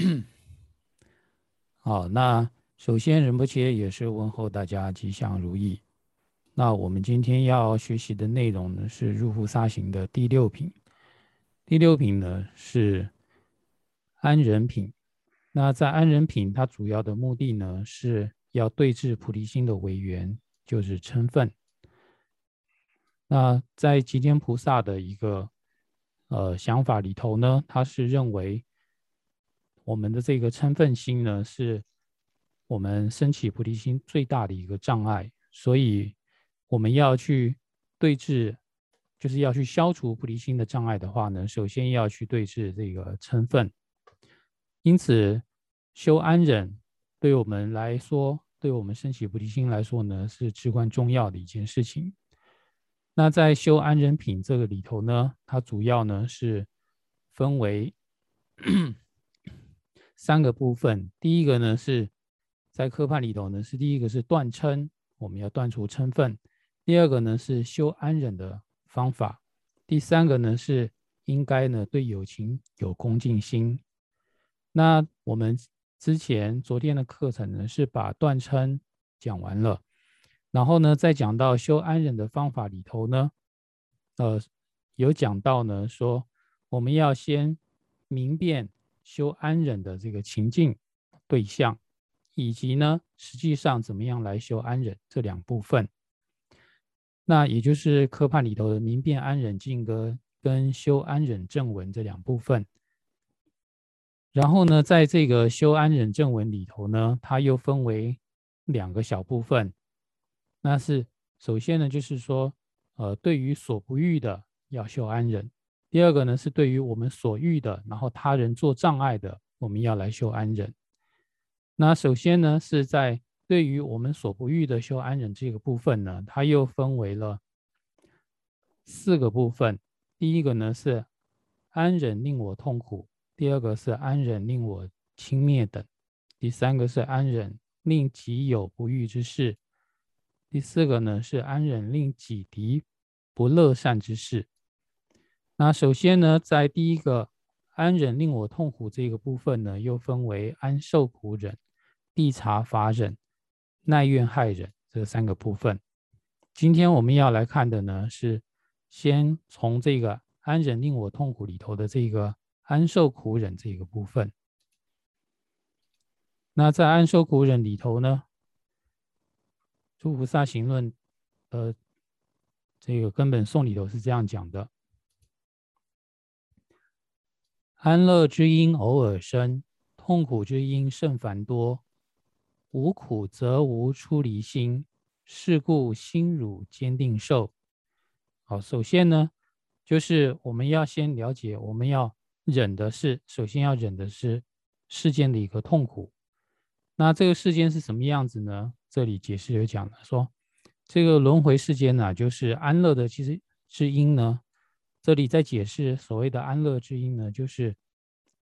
好，那首先仁波切也是问候大家吉祥如意。那我们今天要学习的内容呢是入菩萨行的第六品。第六品呢是安忍品。那在安忍品，它主要的目的呢是要对治菩提心的为缘，就是嗔分。那在吉天菩萨的一个呃想法里头呢，他是认为我们的这个嗔分心呢，是我们升起菩提心最大的一个障碍，所以我们要去对治，就是要去消除菩提心的障碍的话呢，首先要去对治这个嗔分。因此，修安忍对我们来说，对我们升起菩提心来说呢，是至关重要的一件事情。那在修安忍品这个里头呢，它主要呢是分为三个部分。第一个呢是在科判里头呢，是第一个是断称，我们要断除称分；第二个呢是修安忍的方法；第三个呢是应该呢对友情有恭敬心。那我们之前昨天的课程呢是把断称讲完了。然后呢，再讲到修安忍的方法里头呢，呃，有讲到呢，说我们要先明辨修安忍的这个情境对象，以及呢，实际上怎么样来修安忍这两部分。那也就是科判里头的明辨安忍境歌跟修安忍正文这两部分。然后呢，在这个修安忍正文里头呢，它又分为两个小部分。那是首先呢，就是说，呃，对于所不欲的要修安忍；第二个呢，是对于我们所欲的，然后他人做障碍的，我们要来修安忍。那首先呢，是在对于我们所不欲的修安忍这个部分呢，它又分为了四个部分。第一个呢是安忍令我痛苦；第二个是安忍令我轻蔑等；第三个是安忍令己有不欲之事。第四个呢是安忍令己敌不乐善之事。那首先呢，在第一个安忍令我痛苦这个部分呢，又分为安受苦忍、地察法忍、耐怨害忍这三个部分。今天我们要来看的呢，是先从这个安忍令我痛苦里头的这个安受苦忍这个部分。那在安受苦忍里头呢？诸菩萨行论，呃，这个根本颂里头是这样讲的：安乐之因偶尔生，痛苦之因甚繁多。无苦则无出离心，是故心汝坚定受。好，首先呢，就是我们要先了解，我们要忍的是，首先要忍的是世间的一个痛苦。那这个世间是什么样子呢？这里解释有讲了，说这个轮回世间呢，就是安乐的其实之因呢。这里在解释所谓的安乐之因呢，就是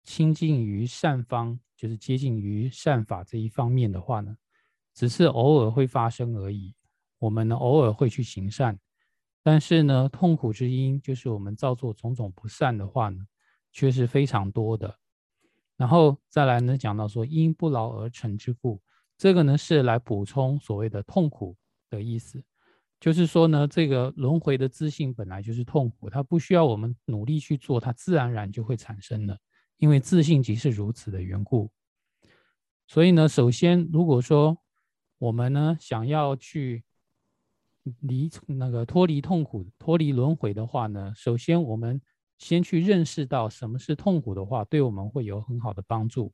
亲近于善方，就是接近于善法这一方面的话呢，只是偶尔会发生而已。我们呢偶尔会去行善，但是呢痛苦之因就是我们造作种种不善的话呢，却是非常多的。然后再来呢讲到说因不劳而成之故。这个呢是来补充所谓的痛苦的意思，就是说呢，这个轮回的自信本来就是痛苦，它不需要我们努力去做，它自然而然就会产生的，因为自信即是如此的缘故。所以呢，首先如果说我们呢想要去离那个脱离痛苦、脱离轮回的话呢，首先我们先去认识到什么是痛苦的话，对我们会有很好的帮助。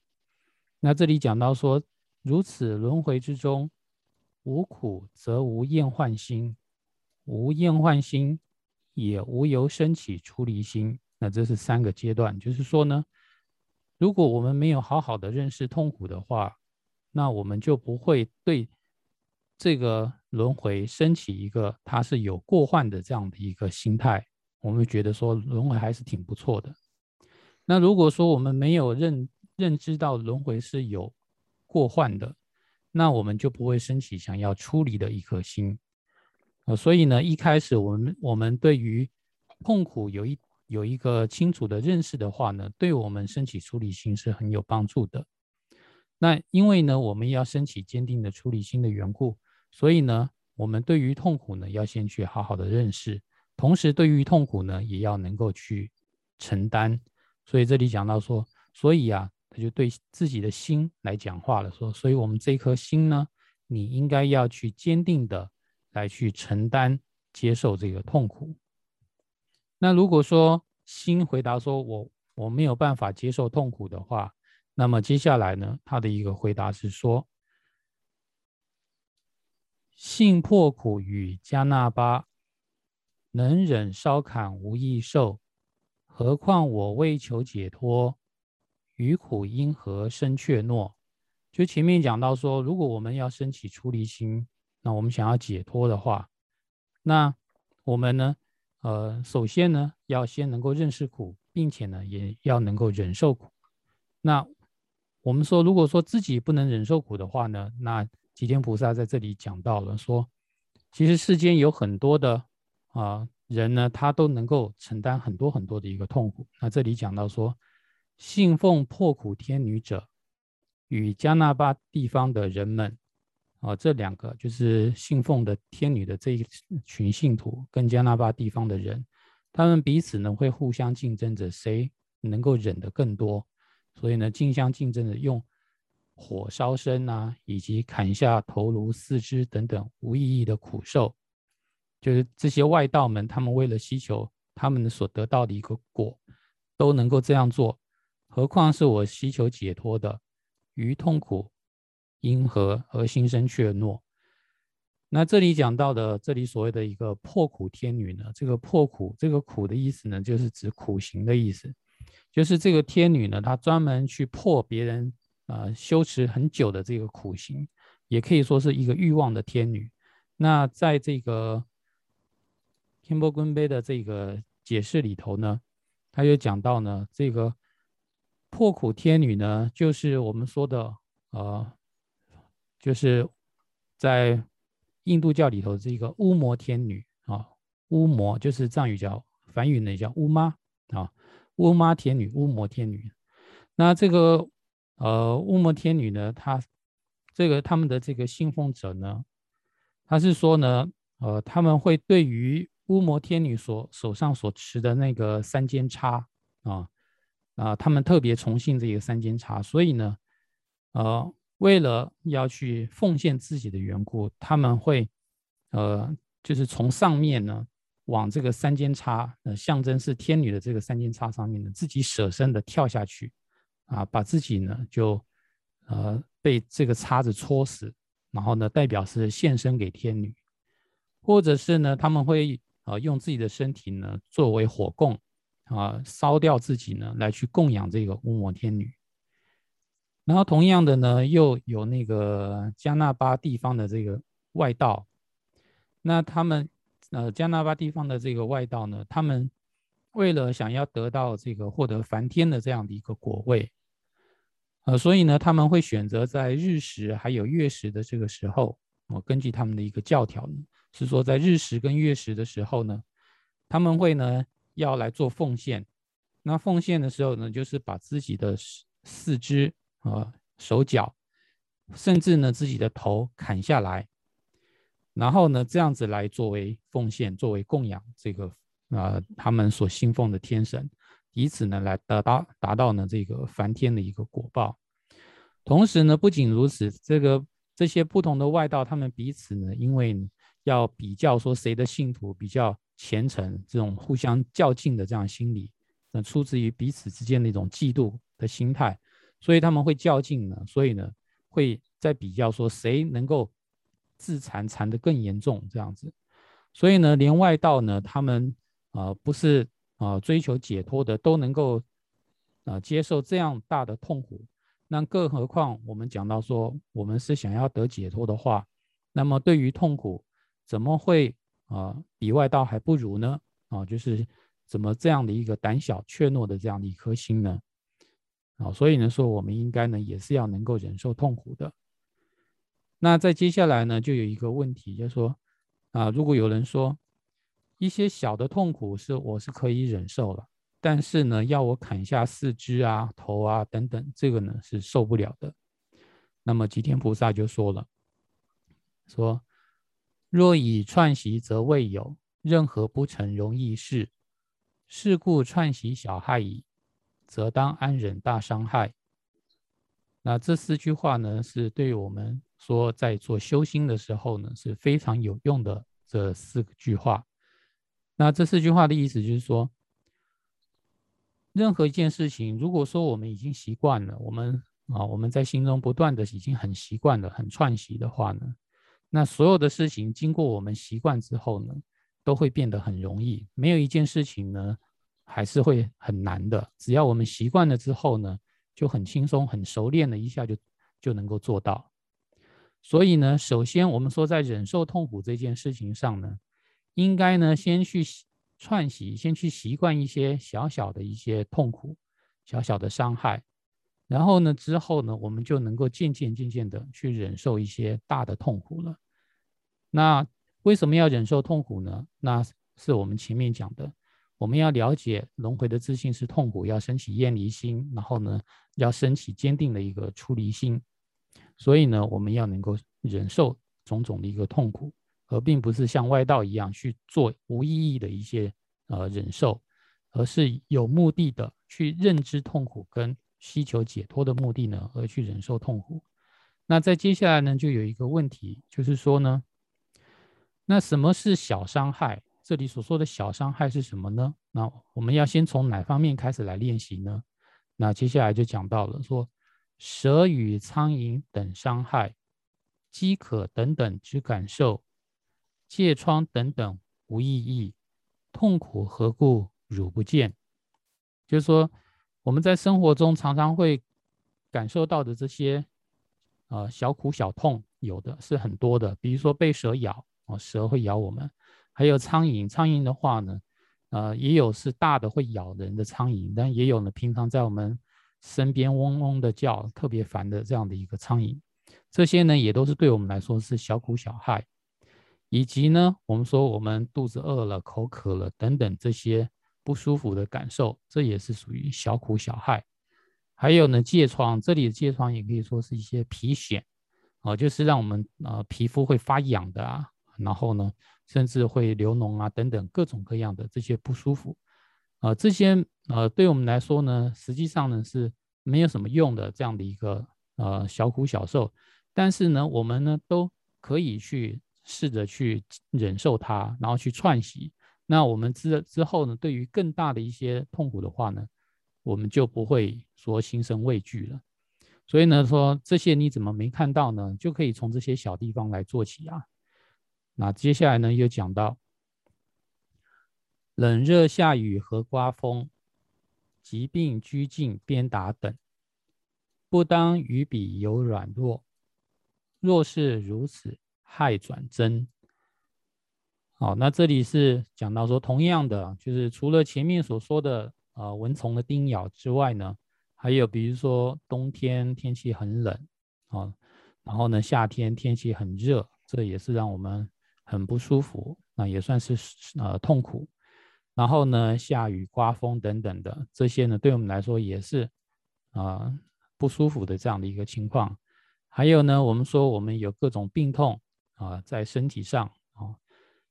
那这里讲到说。如此轮回之中，无苦则无厌患心，无厌患心也无由升起出离心。那这是三个阶段，就是说呢，如果我们没有好好的认识痛苦的话，那我们就不会对这个轮回升起一个它是有过患的这样的一个心态。我们觉得说轮回还是挺不错的。那如果说我们没有认认知到轮回是有过患的，那我们就不会升起想要出离的一颗心，呃，所以呢，一开始我们我们对于痛苦有一有一个清楚的认识的话呢，对我们升起出离心是很有帮助的。那因为呢，我们要升起坚定的出离心的缘故，所以呢，我们对于痛苦呢，要先去好好的认识，同时对于痛苦呢，也要能够去承担。所以这里讲到说，所以啊，他就对自己的心来讲话了，说，所以我们这颗心呢，你应该要去坚定的来去承担、接受这个痛苦。那如果说心回答说我我没有办法接受痛苦的话，那么接下来呢，他的一个回答是说：性破苦与加那巴能忍烧砍无益受，何况我为求解脱，于苦因何生怯懦？就前面讲到说，如果我们要升起出离心，那我们想要解脱的话，那我们呢？呃，首先呢，要先能够认识苦，并且呢，也要能够忍受苦。那我们说，如果说自己不能忍受苦的话呢，那吉天菩萨在这里讲到了说，其实世间有很多的啊人呢，他都能够承担很多很多的一个痛苦。那这里讲到说，信奉破苦天女者，与加纳巴地方的人们。啊，这两个就是信奉的天女的这一群信徒，跟加纳巴地方的人，他们彼此呢会互相竞争着谁能够忍得更多，所以呢竞相竞争着用火烧身啊，以及砍下头颅、四肢等等无意义的苦受，就是这些外道们，他们为了希求他们所得到的一个果，都能够这样做，何况是我希求解脱的，于痛苦。因何而心生怯懦？那这里讲到的，这里所谓的一个破苦天女呢？这个破苦，这个苦的意思呢，就是指苦行的意思。就是这个天女呢，她专门去破别人啊修持很久的这个苦行，也可以说是一个欲望的天女。那在这个天波根碑的这个解释里头呢，他又讲到呢，这个破苦天女呢，就是我们说的呃。就是在印度教里头，这个乌摩天女啊，乌摩就是藏语叫梵语呢叫乌妈啊，乌妈天女、乌摩天女。那这个呃乌摩天女呢，她这个他们的这个信奉者呢，他是说呢，呃他们会对于乌摩天女所手上所持的那个三尖叉啊啊，他们特别崇信这个三尖叉，所以呢，呃。为了要去奉献自己的缘故，他们会，呃，就是从上面呢，往这个三尖叉，呃，象征是天女的这个三尖叉上面呢，自己舍身的跳下去，啊，把自己呢就，呃，被这个叉子戳死，然后呢，代表是献身给天女，或者是呢，他们会，呃，用自己的身体呢作为火供，啊，烧掉自己呢，来去供养这个乌摩天女。然后同样的呢，又有那个加纳巴地方的这个外道，那他们呃加纳巴地方的这个外道呢，他们为了想要得到这个获得梵天的这样的一个果位，呃，所以呢他们会选择在日食还有月食的这个时候，我根据他们的一个教条呢，是说在日食跟月食的时候呢，他们会呢要来做奉献，那奉献的时候呢，就是把自己的四肢。啊，手脚，甚至呢自己的头砍下来，然后呢这样子来作为奉献，作为供养这个啊他们所信奉的天神，以此呢来得到达到呢这个梵天的一个果报。同时呢不仅如此，这个这些不同的外道，他们彼此呢因为要比较说谁的信徒比较虔诚，这种互相较劲的这样心理，那出自于彼此之间的一种嫉妒的心态。所以他们会较劲呢，所以呢会在比较说谁能够自残残的更严重这样子，所以呢连外道呢他们啊不是啊追求解脱的都能够啊接受这样大的痛苦，那更何况我们讲到说我们是想要得解脱的话，那么对于痛苦怎么会啊比外道还不如呢？啊就是怎么这样的一个胆小怯懦的这样的一颗心呢？啊，所以呢，说我们应该呢，也是要能够忍受痛苦的。那在接下来呢，就有一个问题，就是说，啊，如果有人说一些小的痛苦是我是可以忍受了，但是呢，要我砍下四肢啊、头啊等等，这个呢是受不了的。那么吉天菩萨就说了，说若以串习则未有任何不成容易事，是故串习小害矣，则当安忍大伤害。那这四句话呢，是对我们说在做修心的时候呢是非常有用的这四句话。那这四句话的意思就是说。任何一件事情，如果说我们已经习惯了，我们啊，我们在心中不断的已经很习惯了，很串习的话呢，那所有的事情经过我们习惯之后呢，都会变得很容易。没有一件事情呢，还是会很难的。只要我们习惯了之后呢，就很轻松、很熟练的一下就就能够做到。所以呢，首先我们说在忍受痛苦这件事情上呢，应该呢先去。串习，先去习惯一些小小的一些痛苦、小小的伤害，然后呢，之后呢，我们就能够渐渐、渐渐的去忍受一些大的痛苦了。那为什么要忍受痛苦呢？那是我们前面讲的，我们要了解轮回的自信是痛苦，要升起厌离心，然后呢，要升起坚定的一个出离心。所以呢，我们要能够忍受种种的一个痛苦。而并不是像外道一样去做无意义的一些呃忍受，而是有目的的去认知痛苦跟需求解脱的目的呢，而去忍受痛苦。那在接下来呢，就有一个问题，就是说呢，那什么是小伤害？这里所说的小伤害是什么呢？那我们要先从哪方面开始来练习呢？那接下来就讲到了说，蛇与苍蝇等伤害，饥渴等等之感受。疥疮等等无意义，痛苦何故汝不见？就是说，我们在生活中常常会感受到的这些，呃，小苦小痛，有的是很多的。比如说被蛇咬，蛇会咬我们；还有苍蝇，苍蝇的话呢，呃，也有是大的会咬人的苍蝇，但也有呢，平常在我们身边嗡嗡的叫，特别烦的这样的一个苍蝇。这些呢，也都是对我们来说是小苦小害。以及呢，我们说我们肚子饿了、口渴了等等这些不舒服的感受，这也是属于小苦小害。还有呢，疥疮，这里的疥疮也可以说是一些皮癣，啊，就是让我们呃皮肤会发痒的啊，然后呢，甚至会流脓啊等等各种各样的这些不舒服，啊，这些呃对我们来说呢，实际上呢是没有什么用的这样的一个呃小苦小受，但是呢，我们呢都可以去。试着去忍受它，然后去串习。那我们之之后呢？对于更大的一些痛苦的话呢，我们就不会说心生畏惧了。所以呢，说这些你怎么没看到呢？就可以从这些小地方来做起啊。那接下来呢，又讲到冷热下雨和刮风、疾病拘禁鞭打等，不当于彼有软弱。若是如此。害转真，好，那这里是讲到说，同样的，就是除了前面所说的呃蚊虫的叮咬之外呢，还有比如说冬天天气很冷啊，然后呢夏天天气很热，这也是让我们很不舒服，那也算是呃痛苦。然后呢下雨刮风等等的这些呢，对我们来说也是啊不舒服的这样的一个情况。还有呢，我们说我们有各种病痛。啊，在身体上啊，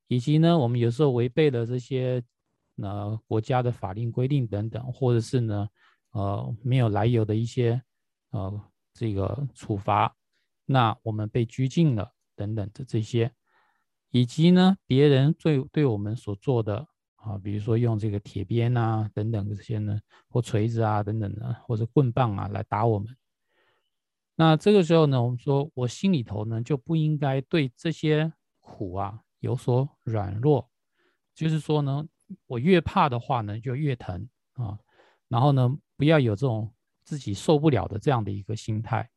以及呢，我们有时候违背了这些呃国家的法令规定等等，或者是呢，呃没有来由的一些呃这个处罚，那我们被拘禁了等等的这些，以及呢，别人对对我们所做的啊，比如说用这个铁鞭啊等等这些呢，或锤子啊等等的，或者棍棒啊来打我们。那这个时候呢，我们说我心里头呢就不应该对这些苦啊有所软弱，就是说呢，我越怕的话呢就越疼啊，然后呢不要有这种自己受不了的这样的一个心态，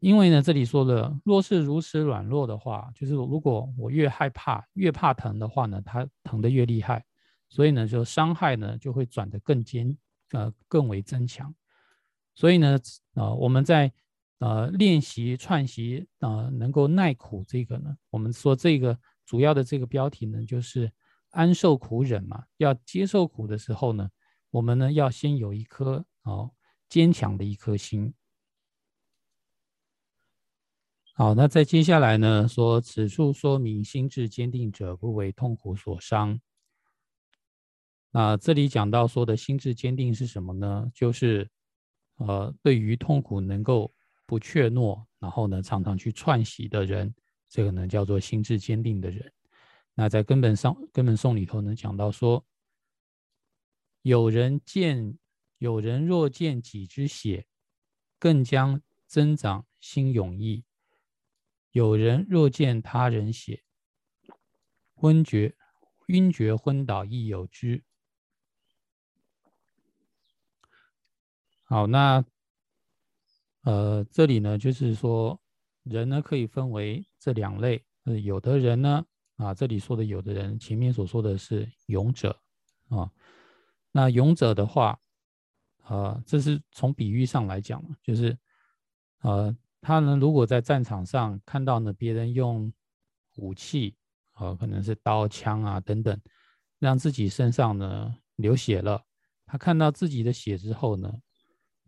因为呢这里说了，若是如此软弱的话，就是如果我越害怕越怕疼的话呢，它疼得越厉害，所以呢就伤害呢就会转得更坚呃更为增强，所以呢呃我们在呃，练习串习啊，能够耐苦，这个呢，我们说这个主要的这个标题呢，就是安受苦忍嘛。要接受苦的时候呢，我们呢要先有一颗哦坚强的一颗心。好，那在接下来呢说，此处说明心智坚定者不为痛苦所伤。那这里讲到说的心智坚定是什么呢？就是呃对于痛苦能够不怯懦，然后呢常常去串习的人，这个呢叫做心智坚定的人。那在根本上根本颂里头呢讲到说。有人见，有人若见己之血，更将增长心勇毅；有人若见他人血，昏厥、晕厥、昏倒亦有之。好，那呃，这里呢，就是说人呢可以分为这两类。呃，有的人呢，啊，这里说的有的人，前面所说的是勇者啊。那勇者的话，呃，这是从比喻上来讲，就是，呃，他呢如果在战场上看到呢别人用武器，呃，可能是刀枪啊等等，让自己身上呢流血了，他看到自己的血之后呢，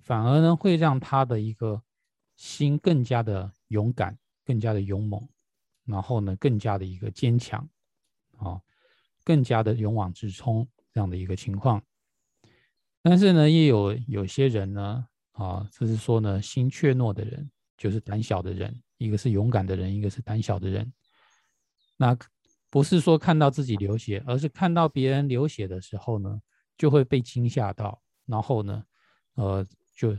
反而呢会让他的一个心更加的勇敢，更加的勇猛，然后呢更加的一个坚强，啊，更加的勇往直冲这样的一个情况。但是呢，也有有些人呢，啊，就是说呢，心怯懦的人，就是胆小的人，一个是勇敢的人，一个是胆小的人。那不是说看到自己流血，而是看到别人流血的时候呢，就会被惊吓到，然后呢，呃，就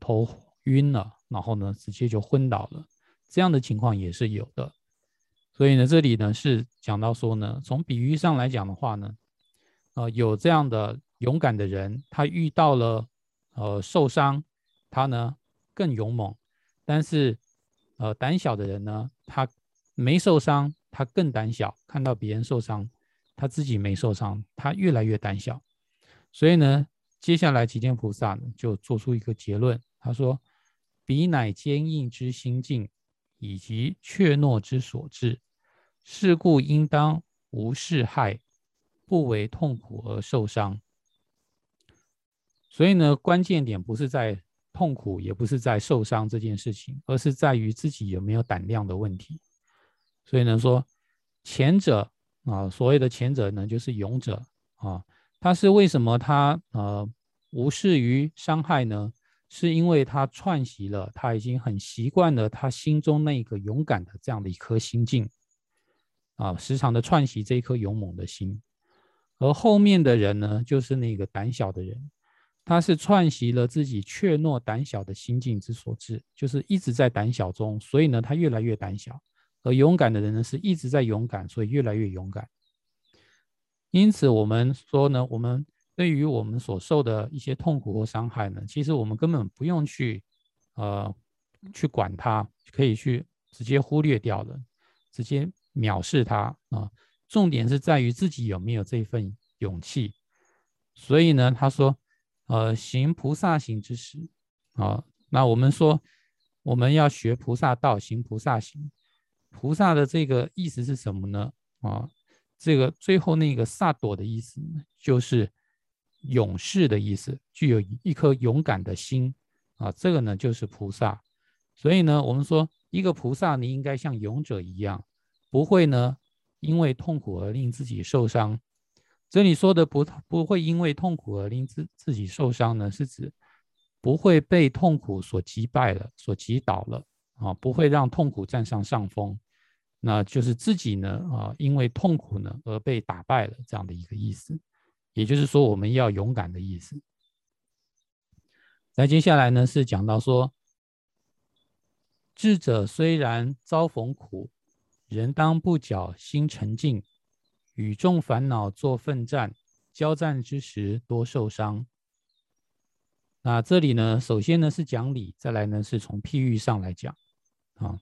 头晕了，然后呢，直接就昏倒了。这样的情况也是有的。所以呢，这里呢是讲到说呢，从比喻上来讲的话呢，呃，有这样的。勇敢的人，他遇到了呃受伤，他呢更勇猛；但是呃胆小的人呢，他没受伤，他更胆小。看到别人受伤，他自己没受伤，他越来越胆小。所以呢，接下来吉天菩萨就做出一个结论，他说：“彼乃坚硬之心境，以及怯懦之所致。是故应当无事害，不为痛苦而受伤。”所以呢，关键点不是在痛苦，也不是在受伤这件事情，而是在于自己有没有胆量的问题。所以呢，说前者啊，所谓的前者呢，就是勇者啊，他是为什么他呃无视于伤害呢？是因为他串习了，他已经很习惯了他心中那个勇敢的这样的一颗心境啊，时常的串习这一颗勇猛的心。而后面的人呢，就是那个胆小的人。他是串习了自己怯懦胆小的心境之所致，就是一直在胆小中，所以呢，他越来越胆小；而勇敢的人呢，是一直在勇敢，所以越来越勇敢。因此，我们说呢，我们对于我们所受的一些痛苦或伤害呢，其实我们根本不用去，呃，去管它，可以去直接忽略掉了，直接藐视它啊。重点是在于自己有没有这份勇气。所以呢，他说。呃，行菩萨行之时，啊，那我们说我们要学菩萨道，行菩萨行。菩萨的这个意思是什么呢？啊，这个最后那个萨朵的意思就是勇士的意思，具有一颗勇敢的心啊，这个呢就是菩萨。所以呢，我们说一个菩萨，你应该像勇者一样，不会呢因为痛苦而令自己受伤。这里说的不不会因为痛苦而令自自己受伤呢，是指不会被痛苦所击败了、所击倒了啊，不会让痛苦占上上风，那就是自己呢啊，因为痛苦呢而被打败了这样的一个意思。也就是说，我们要勇敢的意思。那接下来呢是讲到说，智者虽然遭逢苦，人当不缴心沉静。与众烦恼做奋战，交战之时多受伤。那这里呢，首先呢是讲理，再来呢是从譬喻上来讲啊，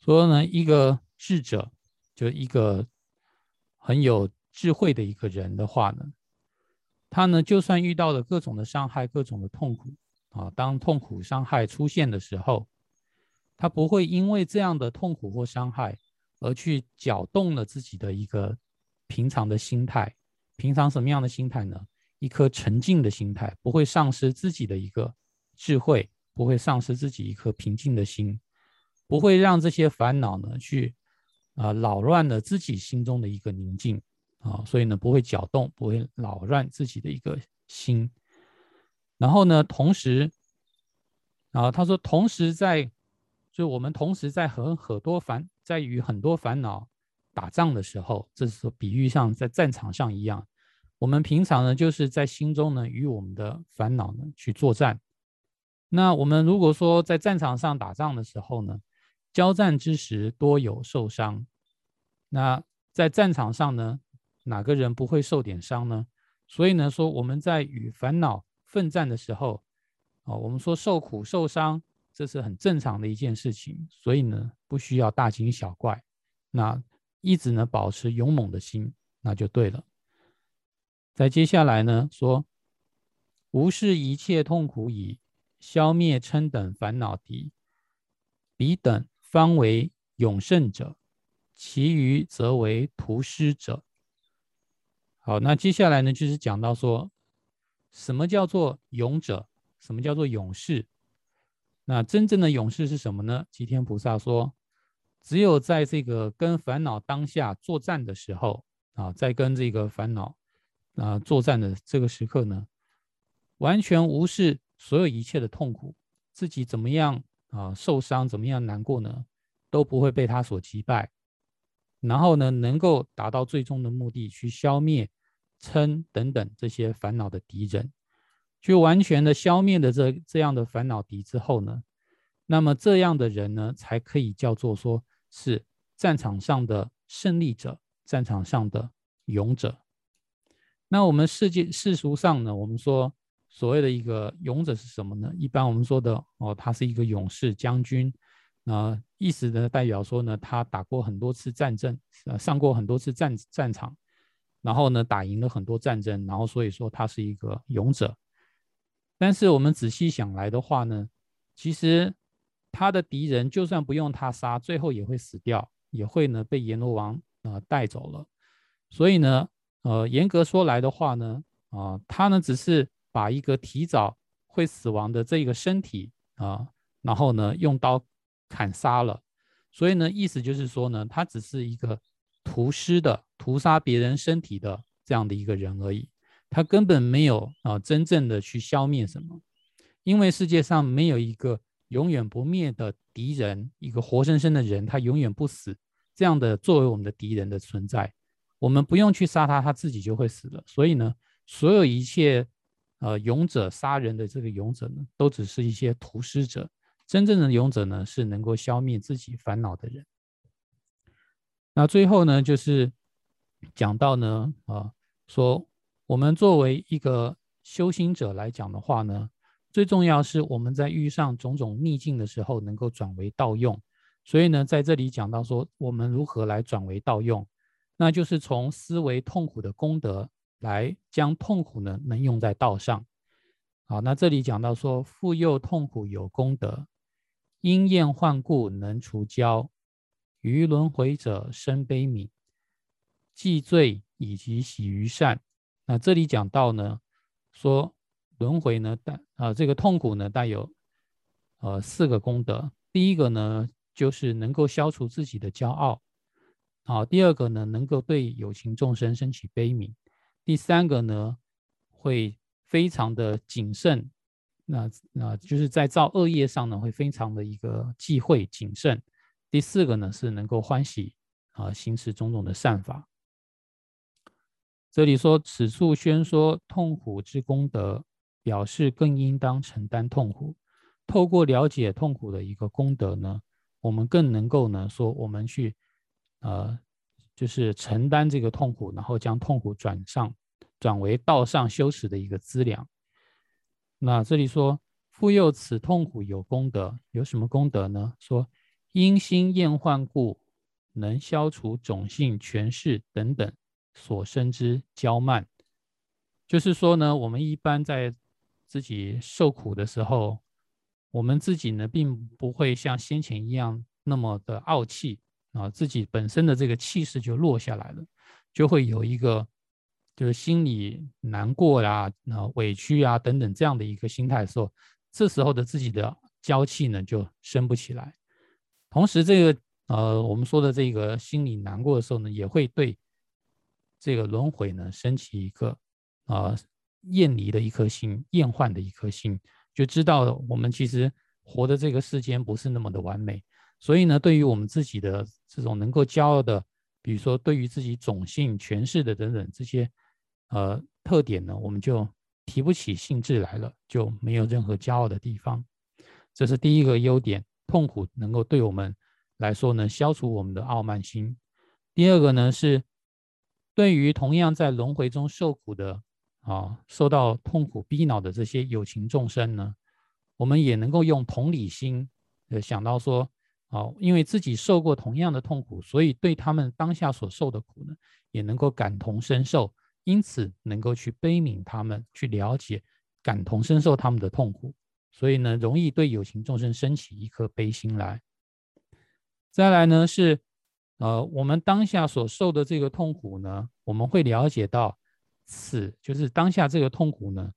说呢一个智者，就一个很有智慧的一个人的话呢，他呢就算遇到了各种的伤害、各种的痛苦啊，当痛苦伤害出现的时候，他不会因为这样的痛苦或伤害。而去搅动了自己的一个平常的心态，平常什么样的心态呢？一颗沉静的心态，不会丧失自己的一个智慧，不会丧失自己一颗平静的心，不会让这些烦恼呢去啊扰乱了自己心中的一个宁静啊，所以呢不会搅动，不会扰乱自己的一个心。然后呢，同时，啊，他说，同时在，就我们同时在和很多烦，在与很多烦恼打仗的时候，这是比喻上在战场上一样。我们平常呢，就是在心中呢，与我们的烦恼呢去作战。那我们如果说在战场上打仗的时候呢，交战之时多有受伤。那在战场上呢，哪个人不会受点伤呢？所以呢，说我们在与烦恼奋战的时候，哦，我们说受苦受伤，这是很正常的一件事情。所以呢，不需要大惊小怪。那一直呢，保持勇猛的心，那就对了。在接下来呢，说无视一切痛苦已，消灭嗔等烦恼敌，彼等方为永胜者，其余则为屠师者。好，那接下来呢，就是讲到说，什么叫做勇者？什么叫做勇士？那真正的勇士是什么呢？吉天菩萨说，只有在这个跟烦恼当下作战的时候啊，在跟这个烦恼。啊，作战的这个时刻呢，完全无视所有一切的痛苦，自己怎么样啊受伤，怎么样难过呢，都不会被他所击败。然后呢，能够达到最终的目的，去消灭嗔等等这些烦恼的敌人，去完全的消灭了这这样的烦恼敌之后呢，那么这样的人呢，才可以叫做说是战场上的胜利者，战场上的勇者。那我们世界世俗上呢，我们说所谓的一个勇者是什么呢？一般我们说的哦，他是一个勇士将军，啊，意思呢代表说呢，他打过很多次战争，呃，上过很多次战战场，然后呢，打赢了很多战争，然后所以说他是一个勇者。但是我们仔细想来的话呢，其实他的敌人就算不用他杀，最后也会死掉，也会呢被阎罗王啊带走了。所以呢。呃，严格说来的话呢，啊，他呢只是把一个提早会死亡的这个身体啊，然后呢用刀砍杀了，所以呢意思就是说呢，他只是一个屠尸的、屠杀别人身体的这样的一个人而已，他根本没有啊真正的去消灭什么，因为世界上没有一个永远不灭的敌人，一个活生生的人，他永远不死这样的作为我们的敌人的存在。我们不用去杀他，他自己就会死了。所以呢，所有一切，呃，勇者杀人的这个勇者呢，都只是一些屠师者。真正的勇者呢，是能够消灭自己烦恼的人。那最后呢，就是讲到呢，啊，说我们作为一个修行者来讲的话呢，最重要是我们在遇上种种逆境的时候，能够转为道用。所以呢，在这里讲到说，我们如何来转为道用。那就是从思维痛苦的功德来将痛苦呢能用在道上。好，那这里讲到说，复佑痛苦有功德，因厌患故能除焦，于轮回者生悲悯，既罪以及喜于善。那这里讲到呢，说轮回呢带啊这个痛苦呢带有呃四个功德。第一个呢就是能够消除自己的骄傲。好，第二个呢，能够对有情众生升起悲悯；第三个呢，会非常的谨慎，那那就是在造恶业上呢，会非常的一个忌讳谨慎；第四个呢，是能够欢喜啊，行持种种的善法。这里说此处宣说痛苦之功德，表示更应当承担痛苦。透过了解痛苦的一个功德呢，我们更能够呢说我们去。呃，就是承担这个痛苦，然后将痛苦转上，转为道上修持的一个资粮。那这里说，复佑此痛苦有功德，有什么功德呢？说因心厌患故，能消除种性、权势等等所生之骄慢。就是说呢，我们一般在自己受苦的时候，我们自己呢，并不会像先前一样那么的傲气。啊，自己本身的这个气势就落下来了，就会有一个就是心里难过啦、啊委屈啊等等这样的一个心态的时候，这时候的自己的娇气呢就升不起来。同时，这个呃我们说的这个心里难过的时候呢，也会对这个轮回呢升起一个啊厌离的一颗心、厌患的一颗心，就知道我们其实活的这个世间不是那么的完美。所以呢，对于我们自己的这种能够骄傲的，比如说对于自己种姓、权势的等等这些。呃，特点呢，我们就提不起兴致来了，就没有任何骄傲的地方。这是第一个优点，痛苦能够对我们来说呢，消除我们的傲慢心。第二个呢，是对于同样在轮回中受苦的啊，受到痛苦逼恼的这些有情众生呢，我们也能够用同理心，呃，想到说，啊，因为自己受过同样的痛苦，所以对他们当下所受的苦呢，也能够感同身受。因此，能够去悲悯他们，去了解、感同身受他们的痛苦，所以呢，容易对有情众生升起一颗悲心来。再来呢，是呃，我们当下所受的这个痛苦呢，我们会了解到，此就是当下这个痛苦呢，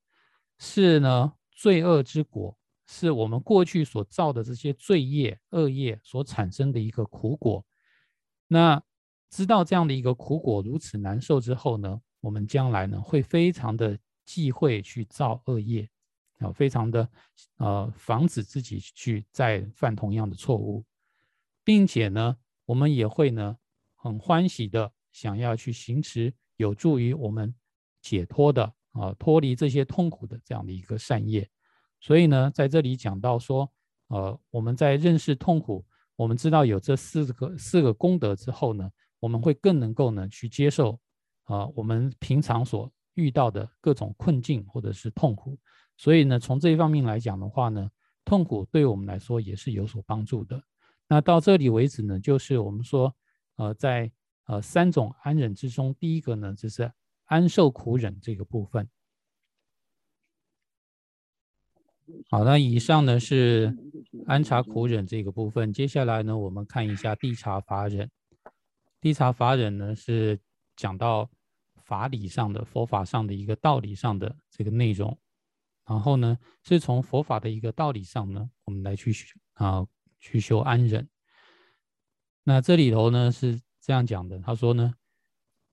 是呢罪恶之果，是我们过去所造的这些罪业、恶业所产生的一个苦果。那知道这样的一个苦果如此难受之后呢？我们将来呢，会非常的忌讳去造恶业，啊，非常的呃防止自己去再犯同样的错误，并且呢，我们也会呢很欢喜的想要去行持有助于我们解脱的啊脱离这些痛苦的这样的一个善业。所以呢，在这里讲到说，呃，我们在认识痛苦，我们知道有这四个四个功德之后呢，我们会更能够呢去接受。啊，我们平常所遇到的各种困境或者是痛苦，所以呢，从这一方面来讲的话呢，痛苦对我们来说也是有所帮助的。那到这里为止呢，就是我们说，呃，在呃三种安忍之中，第一个呢就是安受苦忍这个部分。好，那以上呢是安察苦忍这个部分，接下来呢，我们看一下地察法忍。地察法忍呢是讲到。法理上的佛法上的一个道理上的这个内容，然后呢，是从佛法的一个道理上呢，我们来去啊去修安忍。那这里头呢是这样讲的，他说呢，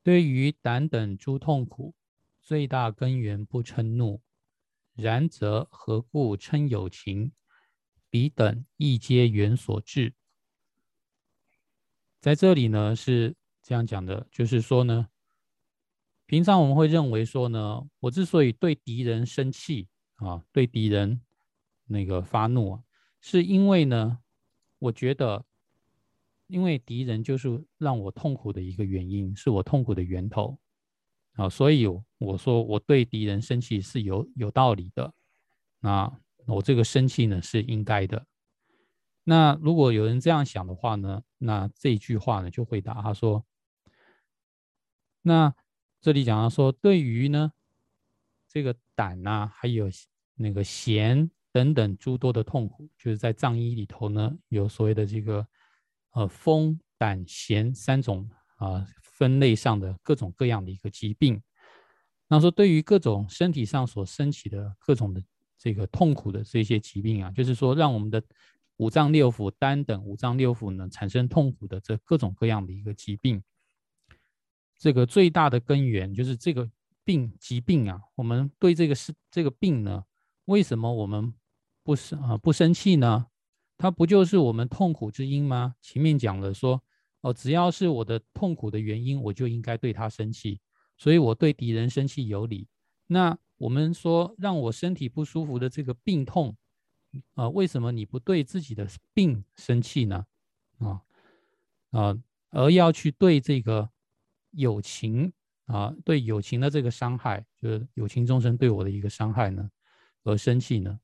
对于胆等诸痛苦，最大根源不嗔怒，然则何故称有情？彼等亦皆缘所致。在这里呢是这样讲的，就是说呢。平常我们会认为说呢，我之所以对敌人生气啊，对敌人那个发怒啊，是因为呢，我觉得，因为敌人就是让我痛苦的一个原因，是我痛苦的源头啊，所以我说我对敌人生气是有有道理的，那我这个生气呢是应该的。那如果有人这样想的话呢，那这句话呢就回答他说，那。这里讲到说，对于呢这个胆呐，还有那个咸等等诸多的痛苦，就是在藏医里头呢，有所谓的这个呃风胆咸三种啊分类上的各种各样的一个疾病。那说对于各种身体上所升起的各种的这个痛苦的这些疾病啊，就是说让我们的五脏六腑肝等五脏六腑呢产生痛苦的这各种各样的一个疾病。这个最大的根源就是这个病疾病啊，我们对这个是这个病呢，为什么我们不生啊不生气呢？它不就是我们痛苦之因吗？前面讲了说，哦，只要是我的痛苦的原因，我就应该对他生气，所以我对敌人生气有理。那我们说让我身体不舒服的这个病痛，啊，为什么你不对自己的病生气呢？啊啊，而要去对这个。友情啊，对友情的这个伤害，就是友情终生对我的一个伤害呢，而生气呢？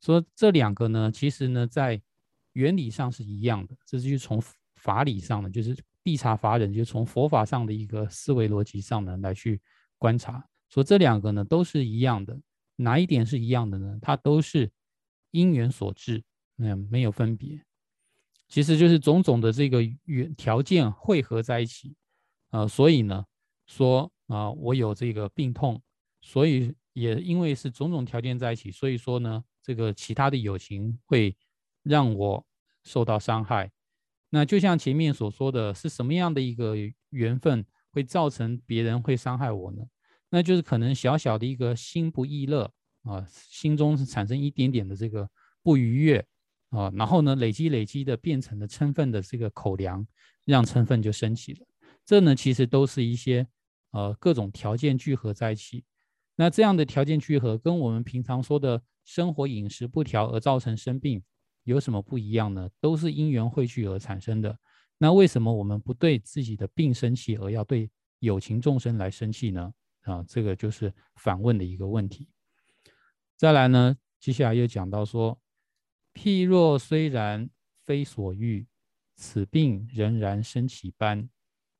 说这两个呢，其实呢，在原理上是一样的，这是从法理上的，就是地察法忍，就从佛法上的一个思维逻辑上呢来去观察，说这两个呢都是一样的，哪一点是一样的呢？它都是因缘所致，嗯，没有分别，其实就是种种的这个原条件汇合在一起。呃，所以呢，说啊，我有这个病痛，所以也因为是种种条件在一起，所以说呢，这个其他的友情会让我受到伤害。那就像前面所说的是什么样的一个缘分会造成别人会伤害我呢？那就是可能小小的一个心不意乐啊，心中是产生一点点的这个不愉悦啊，然后呢累积累积的变成了嗔恨的这个口粮，让嗔恨就升起了。这呢其实都是一些呃各种条件聚合在一起。那这样的条件聚合跟我们平常说的生活饮食不调而造成生病。有什么不一样呢？都是因缘汇聚而产生的。那为什么我们不对自己的病生气，而要对有情众生来生气呢？啊，这个就是反问的一个问题。再来呢，接下来又讲到说：譬若虽然非所欲，此病仍然生起斑；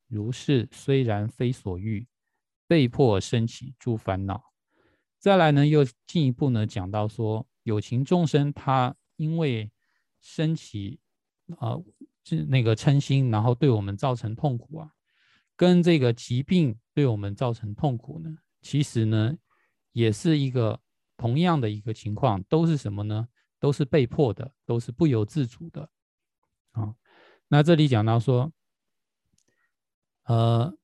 如是虽然非所欲，被迫生起诸烦恼。再来呢，又进一步呢讲到说，有情众生他因为升起啊，是那个嗔心，然后对我们造成痛苦啊，跟这个疾病对我们造成痛苦呢，其实呢，也是一个同样的一个情况，都是什么呢？都是被迫的，都是不由自主的啊。那这里讲到说，呃，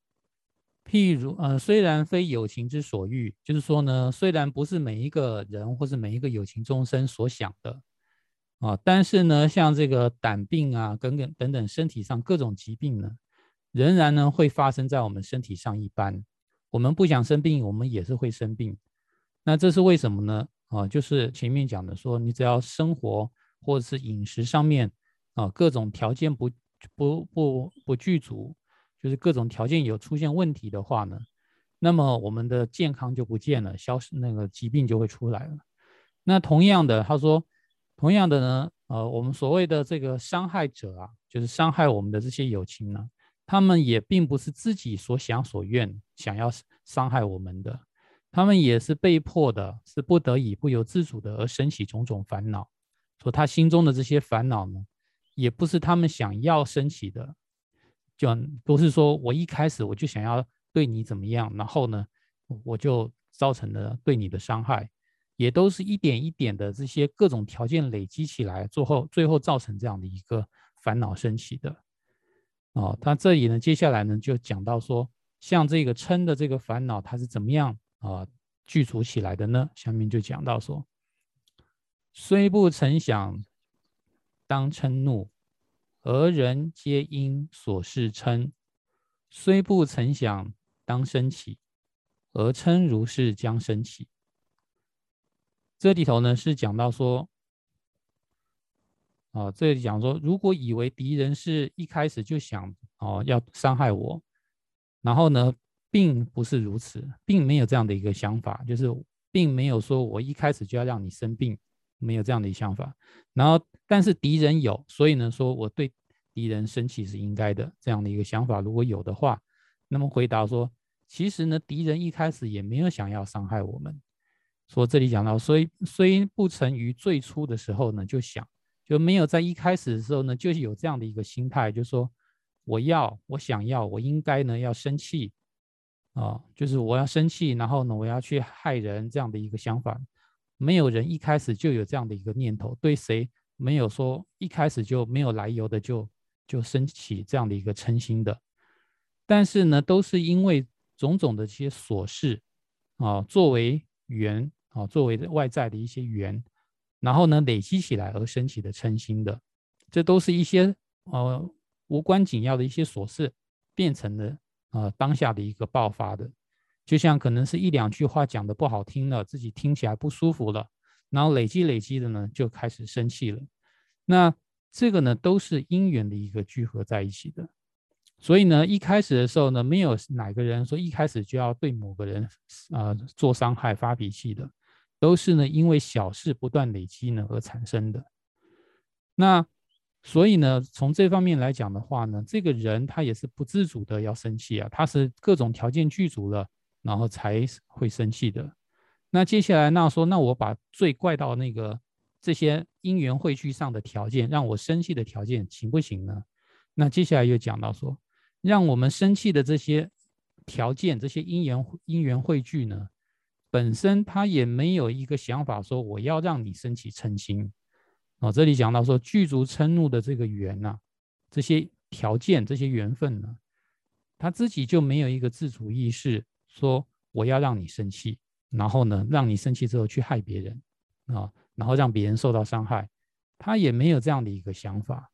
譬如呃，虽然非有情之所欲，就是说呢，虽然不是每一个人或是每一个有情众生所想的。啊，但是呢，像这个胆病啊，等等等等，身体上各种疾病呢，仍然呢会发生在我们身体上。一般我们不想生病，我们也是会生病。那这是为什么呢？啊，就是前面讲的，说你只要生活或者是饮食上面啊，各种条件不不不不具足，就是各种条件有出现问题的话呢，那么我们的健康就不见了，消失那个疾病就会出来了。那同样的，他说。同样的呢，呃，我们所谓的这个伤害者啊，就是伤害我们的这些友情呢，他们也并不是自己所想所愿想要伤害我们的，他们也是被迫的，是不得已、不由自主的而升起种种烦恼。说他心中的这些烦恼呢，也不是他们想要升起的，就不是说我一开始我就想要对你怎么样，然后呢，我就造成了对你的伤害。也都是一点一点的这些各种条件累积起来，最后最后造成这样的一个烦恼升起的。哦，他这里呢，接下来呢就讲到说，像这个嗔的这个烦恼，它是怎么样啊具足起来的呢？下面就讲到说，虽不曾想当嗔怒，而人皆因所事嗔；虽不曾想当生起，而嗔如是将生起。这里头呢是讲到说，啊，这里讲说，如果以为敌人是一开始就想哦要伤害我，然后呢，并不是如此，并没有这样的一个想法，就是并没有说我一开始就要让你生病，没有这样的想法。然后，但是敌人有，所以呢，说我对敌人生气是应该的这样的一个想法，如果有的话，那么回答说，其实呢，敌人一开始也没有想要伤害我们。说这里讲到，虽虽不曾于最初的时候呢，就想就没有在一开始的时候呢，就是有这样的一个心态，就是说我要我想要我应该呢要生气啊，就是我要生气，然后呢我要去害人这样的一个想法，没有人一开始就有这样的一个念头，对谁没有说一开始就没有来由的就就升起这样的一个嗔心的，但是呢，都是因为种种的这些琐事啊，作为缘。啊，作为外在的一些缘，然后呢累积起来而升起的嗔心的，这都是一些呃无关紧要的一些琐事，变成了呃当下的一个爆发的，就像可能是一两句话讲的不好听了，自己听起来不舒服了，然后累积累积的呢就开始生气了，那这个呢都是因缘的一个聚合在一起的。所以呢，一开始的时候呢，没有哪个人说一开始就要对某个人啊做伤害、发脾气的。都是呢，因为小事不断累积呢而产生的。那所以呢，从这方面来讲的话呢，这个人他也是不自主的要生气啊，他是各种条件具足了，然后才会生气的。那接下来那说，那我把罪怪到那个这些因缘汇聚上的条件，让我生气的条件行不行呢？那接下来又讲到说，让我们生气的这些条件这些因缘因缘汇聚呢，本身他也没有一个想法说我要让你升起嗔心。哦，这里讲到说具足嗔怒的这个缘呐，这些条件这些缘分呢，他自己就没有一个自主意识，说我要让你生气，然后呢，让你生气之后去害别人啊，然后让别人受到伤害，他也没有这样的一个想法。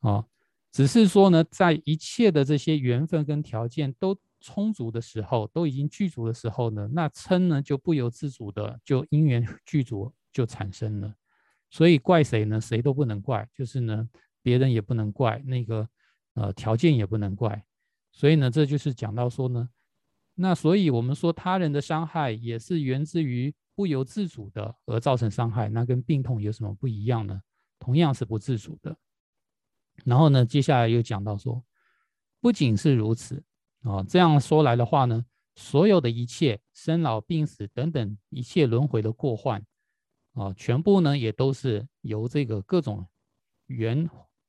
啊，只是说呢，在一切的这些缘分跟条件都充足的时候，都已经具足的时候呢，那嗔呢就不由自主的就因缘具足就产生了。所以怪谁呢？谁都不能怪，就是呢，别人也不能怪，那个呃条件也不能怪。所以呢，这就是讲到说呢，那所以我们说他人的伤害也是源自于不由自主的而造成伤害，那跟病痛有什么不一样呢？同样是不自主的。然后呢，接下来又讲到说，不仅是如此啊，这样说来的话呢，所有的一切生老病死等等一切轮回的过患。啊，全部呢也都是由这个各种缘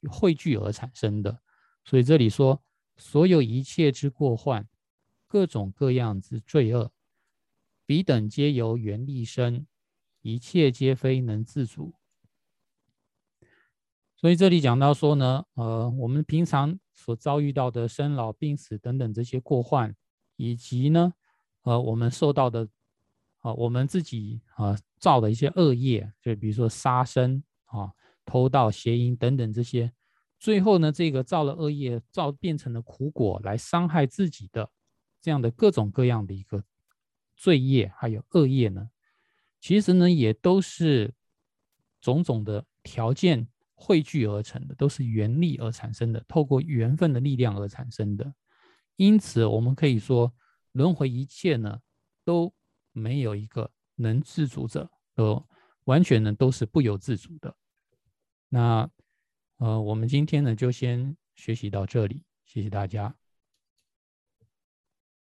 汇聚而产生的，所以这里说所有一切之过患，各种各样之罪恶，彼等皆由缘力生，一切皆非能自主。所以这里讲到说呢，呃，我们平常所遭遇到的生老病死等等这些过患，以及呢，呃，我们受到的。啊，我们自己啊造的一些恶业，就比如说杀生啊、偷盗、邪淫等等这些，最后呢，这个造了恶业，造变成了苦果，来伤害自己的这样的各种各样的一个罪业，还有恶业呢，其实呢，也都是种种的条件汇聚而成的，都是缘力而产生的，透过缘分的力量而产生的。因此，我们可以说，轮回一切呢，都。没有一个能自主者，呃完全呢都是不由自主的。那呃，我们今天呢就先学习到这里，谢谢大家。